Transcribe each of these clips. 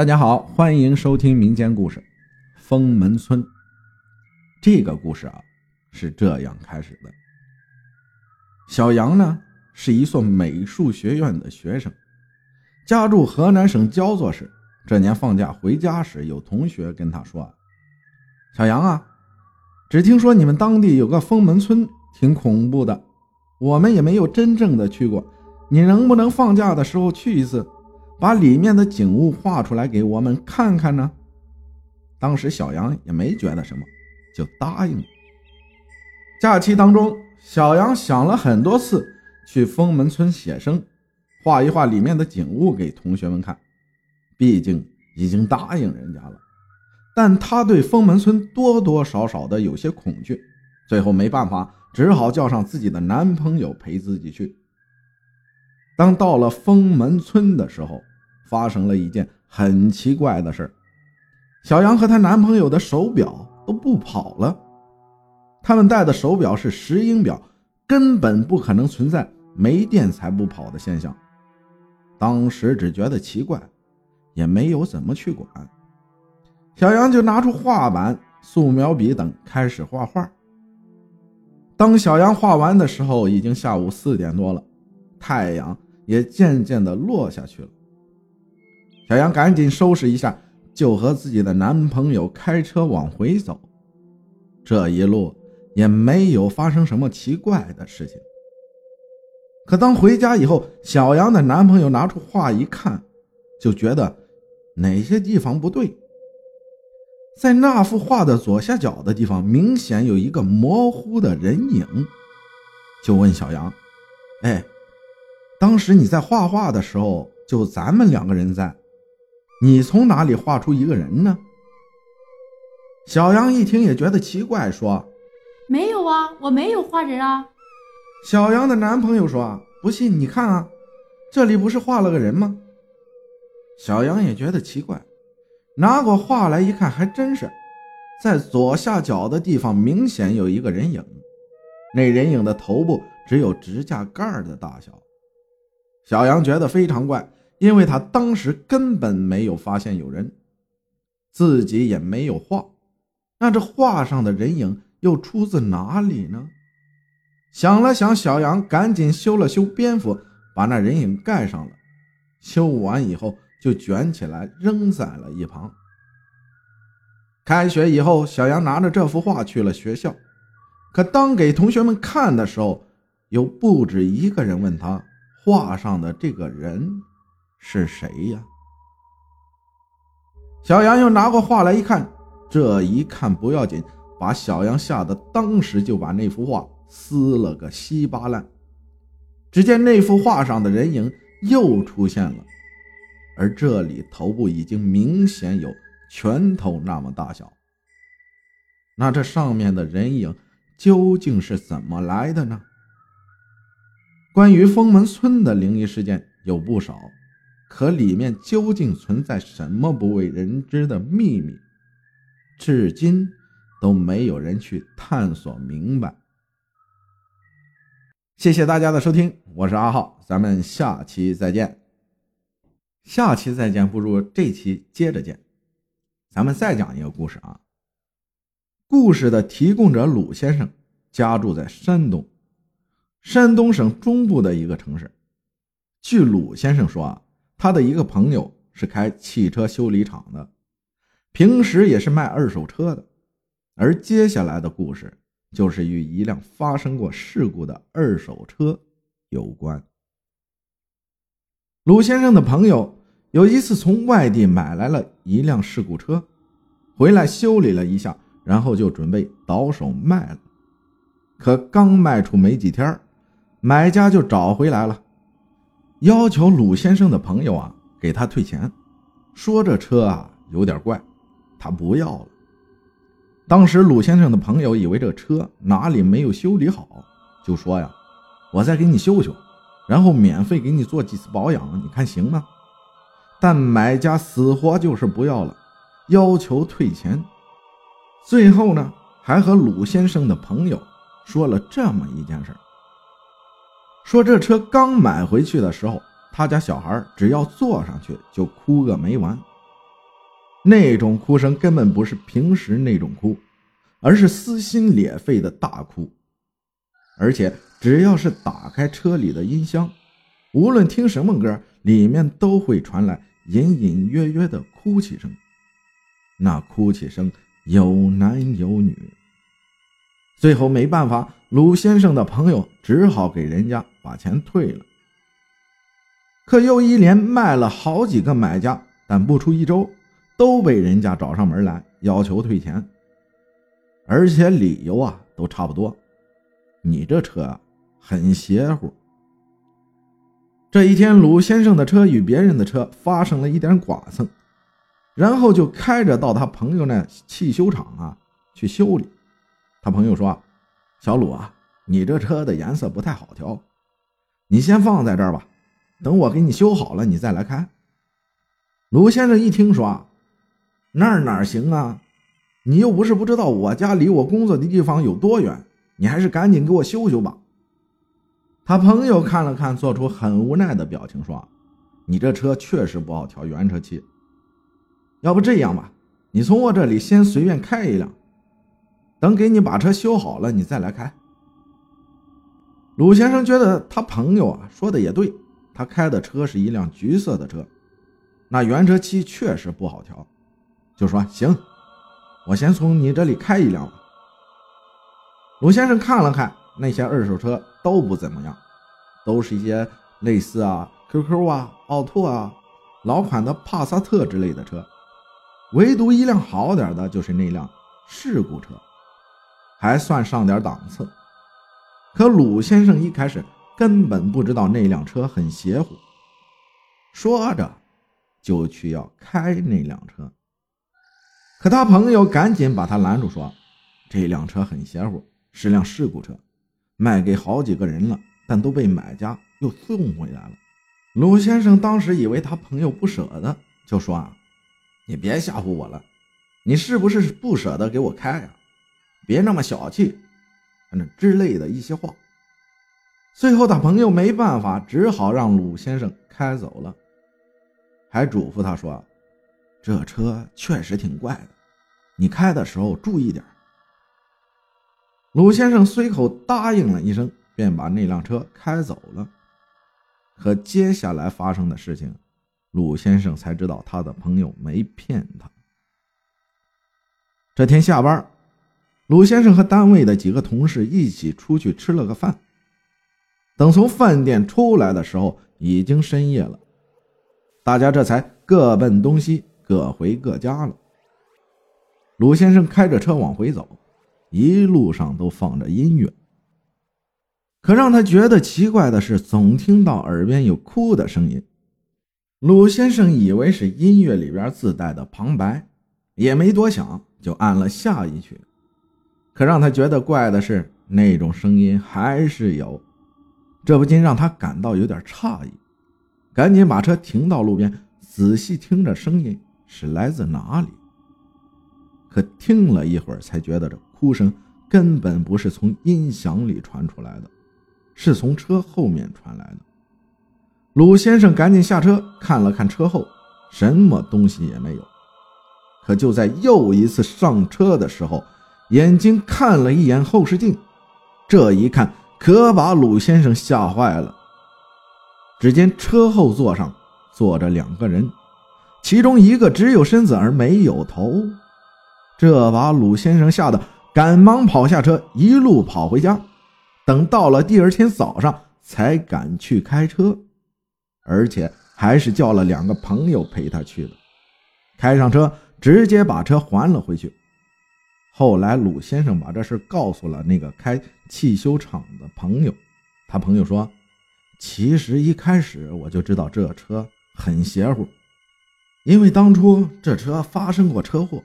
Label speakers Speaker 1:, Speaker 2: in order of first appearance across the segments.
Speaker 1: 大家好，欢迎收听民间故事《封门村》。这个故事啊是这样开始的：小杨呢是一所美术学院的学生，家住河南省焦作市。这年放假回家时，有同学跟他说：“小杨啊，只听说你们当地有个封门村，挺恐怖的。我们也没有真正的去过，你能不能放假的时候去一次？”把里面的景物画出来给我们看看呢。当时小杨也没觉得什么，就答应了。假期当中，小杨想了很多次去封门村写生，画一画里面的景物给同学们看。毕竟已经答应人家了，但他对封门村多多少少的有些恐惧。最后没办法，只好叫上自己的男朋友陪自己去。当到了封门村的时候，发生了一件很奇怪的事小杨和她男朋友的手表都不跑了。他们戴的手表是石英表，根本不可能存在没电才不跑的现象。当时只觉得奇怪，也没有怎么去管。小杨就拿出画板、素描笔等开始画画。当小杨画完的时候，已经下午四点多了，太阳也渐渐的落下去了。小杨赶紧收拾一下，就和自己的男朋友开车往回走。这一路也没有发生什么奇怪的事情。可当回家以后，小杨的男朋友拿出画一看，就觉得哪些地方不对。在那幅画的左下角的地方，明显有一个模糊的人影，就问小杨：“哎，当时你在画画的时候，就咱们两个人在。”你从哪里画出一个人呢？小杨一听也觉得奇怪，说：“
Speaker 2: 没有啊，我没有画人啊。”
Speaker 1: 小杨的男朋友说：“不信你看啊，这里不是画了个人吗？”小杨也觉得奇怪，拿过画来一看，还真是，在左下角的地方明显有一个人影，那人影的头部只有指甲盖的大小。小杨觉得非常怪。因为他当时根本没有发现有人，自己也没有画，那这画上的人影又出自哪里呢？想了想，小杨赶紧修了修蝙蝠，把那人影盖上了。修完以后，就卷起来扔在了一旁。开学以后，小杨拿着这幅画去了学校，可当给同学们看的时候，有不止一个人问他画上的这个人。是谁呀？小杨又拿过画来一看，这一看不要紧，把小杨吓得当时就把那幅画撕了个稀巴烂。只见那幅画上的人影又出现了，而这里头部已经明显有拳头那么大小。那这上面的人影究竟是怎么来的呢？关于封门村的灵异事件有不少。可里面究竟存在什么不为人知的秘密，至今都没有人去探索明白。谢谢大家的收听，我是阿浩，咱们下期再见。下期再见不如这期接着见，咱们再讲一个故事啊。故事的提供者鲁先生家住在山东，山东省中部的一个城市。据鲁先生说啊。他的一个朋友是开汽车修理厂的，平时也是卖二手车的。而接下来的故事就是与一辆发生过事故的二手车有关。鲁先生的朋友有一次从外地买来了一辆事故车，回来修理了一下，然后就准备倒手卖了。可刚卖出没几天，买家就找回来了。要求鲁先生的朋友啊给他退钱，说这车啊有点怪，他不要了。当时鲁先生的朋友以为这车哪里没有修理好，就说呀：“我再给你修修，然后免费给你做几次保养，你看行吗？”但买家死活就是不要了，要求退钱。最后呢，还和鲁先生的朋友说了这么一件事说这车刚买回去的时候，他家小孩只要坐上去就哭个没完，那种哭声根本不是平时那种哭，而是撕心裂肺的大哭。而且只要是打开车里的音箱，无论听什么歌，里面都会传来隐隐约约的哭泣声。那哭泣声有男有女。最后没办法，鲁先生的朋友只好给人家把钱退了。可又一连卖了好几个买家，但不出一周，都被人家找上门来要求退钱，而且理由啊都差不多。你这车啊很邪乎。这一天，鲁先生的车与别人的车发生了一点剐蹭，然后就开着到他朋友那汽修厂啊去修理。他朋友说：“小鲁啊，你这车的颜色不太好调，你先放在这儿吧，等我给你修好了，你再来开。”鲁先生一听说：“那哪行啊？你又不是不知道我家离我工作的地方有多远，你还是赶紧给我修修吧。”他朋友看了看，做出很无奈的表情，说：“你这车确实不好调原车漆，要不这样吧，你从我这里先随便开一辆。”等给你把车修好了，你再来开。鲁先生觉得他朋友啊说的也对，他开的车是一辆橘色的车，那原车漆确实不好调，就说行，我先从你这里开一辆吧。鲁先生看了看那些二手车都不怎么样，都是一些类似啊 QQ 啊、奥拓啊、老款的帕萨特之类的车，唯独一辆好点的就是那辆事故车。还算上点档次，可鲁先生一开始根本不知道那辆车很邪乎，说着就去要开那辆车，可他朋友赶紧把他拦住，说这辆车很邪乎，是辆事故车，卖给好几个人了，但都被买家又送回来了。鲁先生当时以为他朋友不舍得，就说啊，你别吓唬我了，你是不是不舍得给我开呀？别那么小气，反正之类的一些话。最后，他朋友没办法，只好让鲁先生开走了，还嘱咐他说：“这车确实挺怪的，你开的时候注意点。”鲁先生随口答应了一声，便把那辆车开走了。可接下来发生的事情，鲁先生才知道他的朋友没骗他。这天下班。鲁先生和单位的几个同事一起出去吃了个饭。等从饭店出来的时候，已经深夜了，大家这才各奔东西，各回各家了。鲁先生开着车往回走，一路上都放着音乐。可让他觉得奇怪的是，总听到耳边有哭的声音。鲁先生以为是音乐里边自带的旁白，也没多想，就按了下一曲。可让他觉得怪的是，那种声音还是有，这不禁让他感到有点诧异，赶紧把车停到路边，仔细听着声音是来自哪里。可听了一会儿，才觉得这哭声根本不是从音响里传出来的，是从车后面传来的。鲁先生赶紧下车看了看车后，什么东西也没有。可就在又一次上车的时候，眼睛看了一眼后视镜，这一看可把鲁先生吓坏了。只见车后座上坐着两个人，其中一个只有身子而没有头，这把鲁先生吓得赶忙跑下车，一路跑回家。等到了第二天早上，才敢去开车，而且还是叫了两个朋友陪他去的。开上车，直接把车还了回去。后来，鲁先生把这事告诉了那个开汽修厂的朋友。他朋友说：“其实一开始我就知道这车很邪乎，因为当初这车发生过车祸，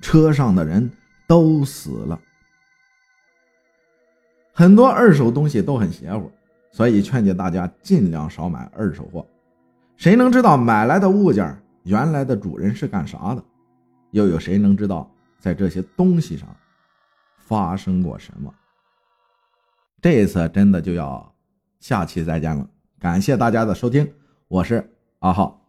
Speaker 1: 车上的人都死了。很多二手东西都很邪乎，所以劝诫大家尽量少买二手货。谁能知道买来的物件原来的主人是干啥的？又有谁能知道？”在这些东西上发生过什么？这次真的就要下期再见了。感谢大家的收听，我是阿浩。